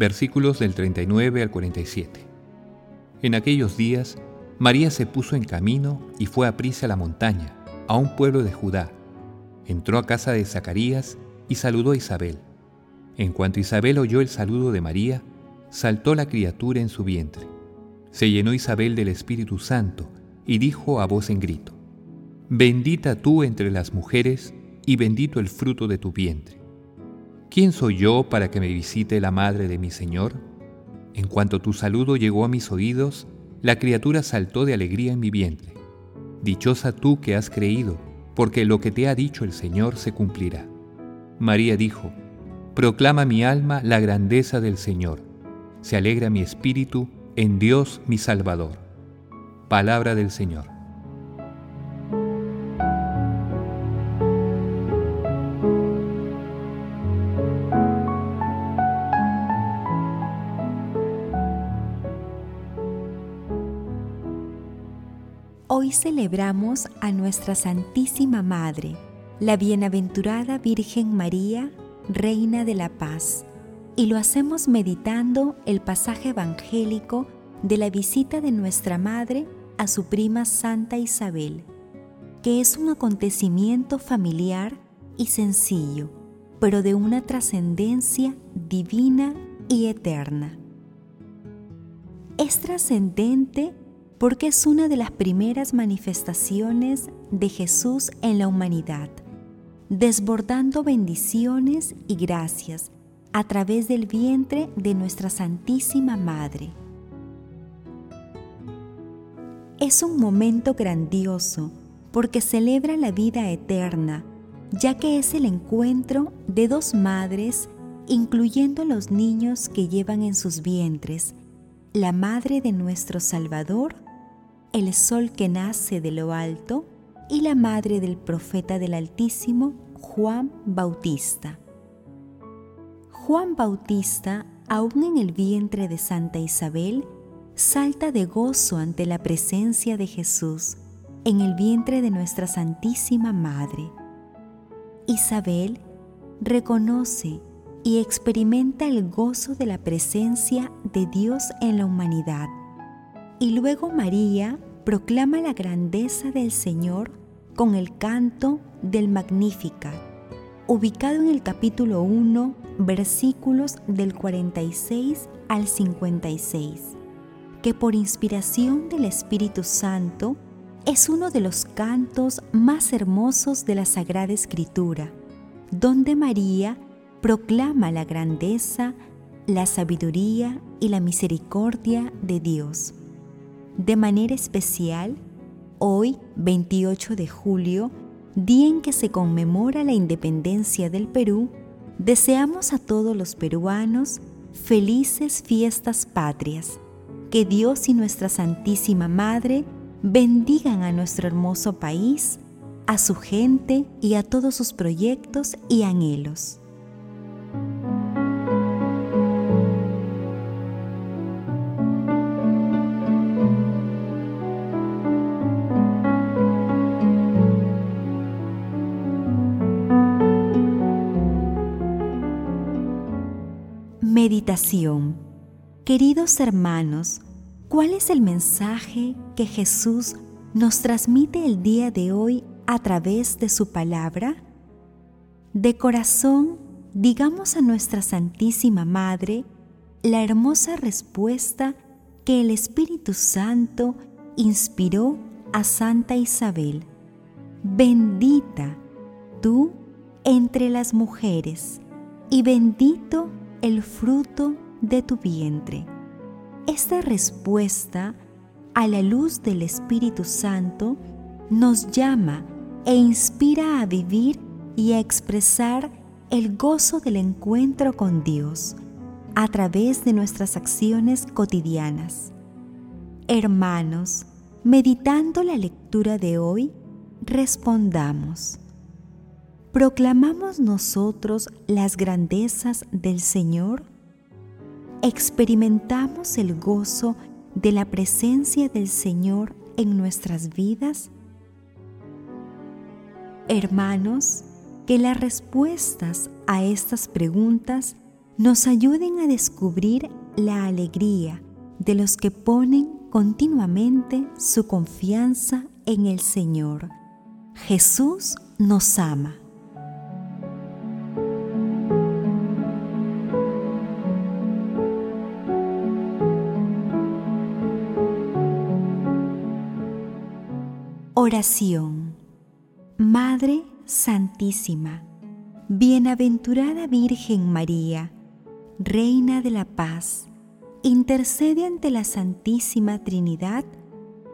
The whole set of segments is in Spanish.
versículos del 39 al 47. En aquellos días, María se puso en camino y fue a prisa a la montaña, a un pueblo de Judá. Entró a casa de Zacarías y saludó a Isabel. En cuanto Isabel oyó el saludo de María, saltó la criatura en su vientre. Se llenó Isabel del Espíritu Santo y dijo a voz en grito, Bendita tú entre las mujeres, y bendito el fruto de tu vientre. ¿Quién soy yo para que me visite la madre de mi Señor? En cuanto tu saludo llegó a mis oídos, la criatura saltó de alegría en mi vientre. Dichosa tú que has creído, porque lo que te ha dicho el Señor se cumplirá. María dijo, Proclama mi alma la grandeza del Señor. Se alegra mi espíritu en Dios mi Salvador. Palabra del Señor. Hoy celebramos a nuestra Santísima Madre, la Bienaventurada Virgen María, Reina de la Paz, y lo hacemos meditando el pasaje evangélico de la visita de nuestra Madre a su prima Santa Isabel, que es un acontecimiento familiar y sencillo, pero de una trascendencia divina y eterna. Es trascendente porque es una de las primeras manifestaciones de Jesús en la humanidad, desbordando bendiciones y gracias a través del vientre de nuestra Santísima Madre. Es un momento grandioso porque celebra la vida eterna, ya que es el encuentro de dos madres, incluyendo los niños que llevan en sus vientres, la madre de nuestro Salvador el sol que nace de lo alto y la madre del profeta del Altísimo, Juan Bautista. Juan Bautista, aún en el vientre de Santa Isabel, salta de gozo ante la presencia de Jesús en el vientre de nuestra Santísima Madre. Isabel reconoce y experimenta el gozo de la presencia de Dios en la humanidad y luego María proclama la grandeza del Señor con el canto del Magnífica, ubicado en el capítulo 1, versículos del 46 al 56, que por inspiración del Espíritu Santo es uno de los cantos más hermosos de la Sagrada Escritura, donde María proclama la grandeza, la sabiduría y la misericordia de Dios. De manera especial, hoy, 28 de julio, día en que se conmemora la independencia del Perú, deseamos a todos los peruanos felices fiestas patrias. Que Dios y nuestra Santísima Madre bendigan a nuestro hermoso país, a su gente y a todos sus proyectos y anhelos. Meditación Queridos hermanos, ¿cuál es el mensaje que Jesús nos transmite el día de hoy a través de su palabra? De corazón, digamos a nuestra Santísima Madre la hermosa respuesta que el Espíritu Santo inspiró a Santa Isabel. Bendita tú entre las mujeres y bendito el fruto de tu vientre. Esta respuesta, a la luz del Espíritu Santo, nos llama e inspira a vivir y a expresar el gozo del encuentro con Dios a través de nuestras acciones cotidianas. Hermanos, meditando la lectura de hoy, respondamos. ¿Proclamamos nosotros las grandezas del Señor? ¿Experimentamos el gozo de la presencia del Señor en nuestras vidas? Hermanos, que las respuestas a estas preguntas nos ayuden a descubrir la alegría de los que ponen continuamente su confianza en el Señor. Jesús nos ama. Oración Madre Santísima, Bienaventurada Virgen María, Reina de la Paz, intercede ante la Santísima Trinidad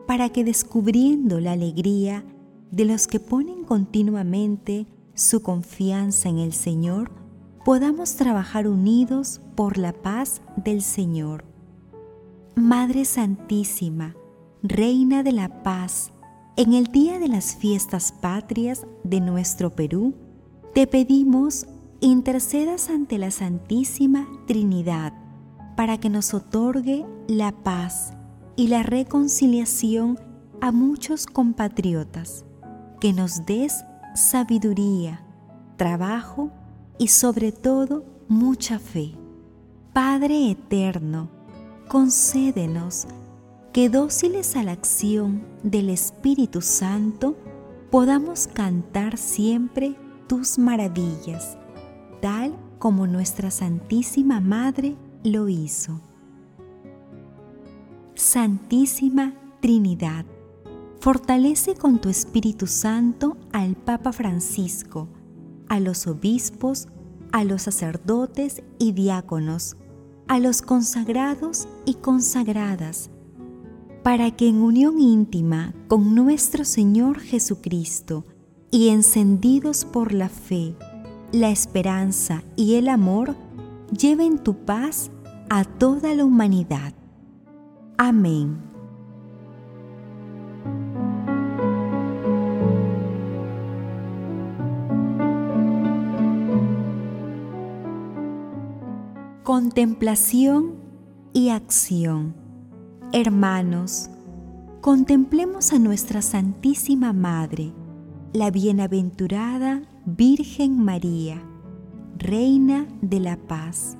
para que descubriendo la alegría de los que ponen continuamente su confianza en el Señor, podamos trabajar unidos por la paz del Señor. Madre Santísima, Reina de la Paz, en el día de las fiestas patrias de nuestro Perú, te pedimos intercedas ante la Santísima Trinidad para que nos otorgue la paz y la reconciliación a muchos compatriotas, que nos des sabiduría, trabajo y sobre todo mucha fe. Padre eterno, concédenos que dóciles a la acción del Espíritu Santo podamos cantar siempre tus maravillas, tal como nuestra Santísima Madre lo hizo. Santísima Trinidad, fortalece con tu Espíritu Santo al Papa Francisco, a los obispos, a los sacerdotes y diáconos, a los consagrados y consagradas, para que en unión íntima con nuestro Señor Jesucristo y encendidos por la fe, la esperanza y el amor, lleven tu paz a toda la humanidad. Amén. Contemplación y acción. Hermanos, contemplemos a nuestra Santísima Madre, la bienaventurada Virgen María, Reina de la Paz.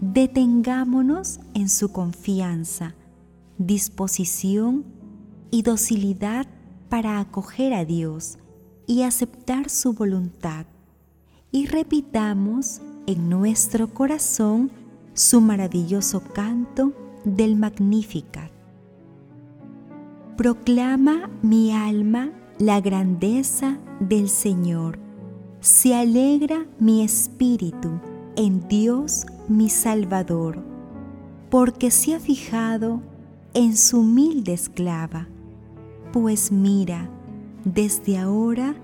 Detengámonos en su confianza, disposición y docilidad para acoger a Dios y aceptar su voluntad. Y repitamos en nuestro corazón su maravilloso canto del Magnificat. Proclama mi alma la grandeza del Señor. Se alegra mi espíritu en Dios mi Salvador, porque se ha fijado en su humilde esclava. Pues mira, desde ahora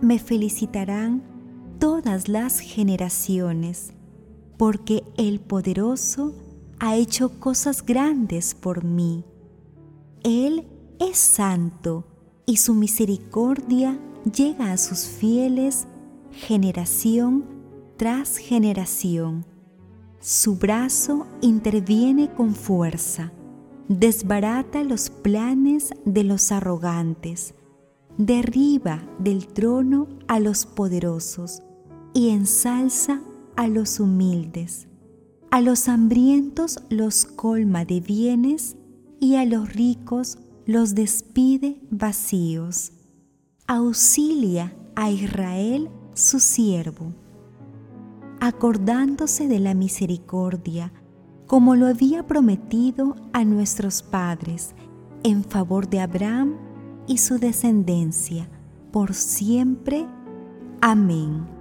me felicitarán todas las generaciones, porque el poderoso ha hecho cosas grandes por mí. Él es santo y su misericordia llega a sus fieles generación tras generación. Su brazo interviene con fuerza, desbarata los planes de los arrogantes, derriba del trono a los poderosos y ensalza a los humildes a los hambrientos los colma de bienes y a los ricos los despide vacíos. Auxilia a Israel su siervo, acordándose de la misericordia, como lo había prometido a nuestros padres, en favor de Abraham y su descendencia, por siempre. Amén.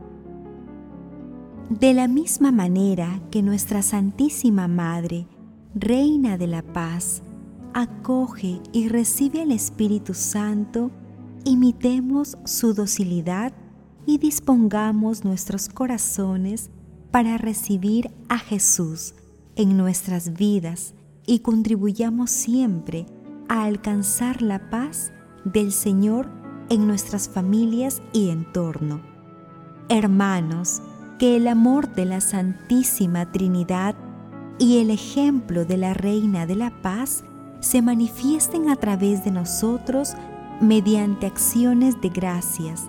De la misma manera que nuestra Santísima Madre, Reina de la Paz, acoge y recibe al Espíritu Santo, imitemos su docilidad y dispongamos nuestros corazones para recibir a Jesús en nuestras vidas y contribuyamos siempre a alcanzar la paz del Señor en nuestras familias y entorno. Hermanos, que el amor de la Santísima Trinidad y el ejemplo de la Reina de la Paz se manifiesten a través de nosotros mediante acciones de gracias,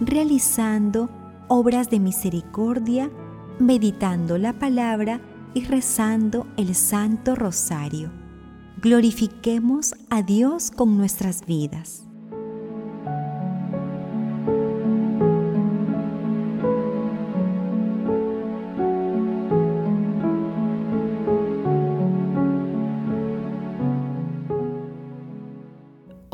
realizando obras de misericordia, meditando la palabra y rezando el Santo Rosario. Glorifiquemos a Dios con nuestras vidas.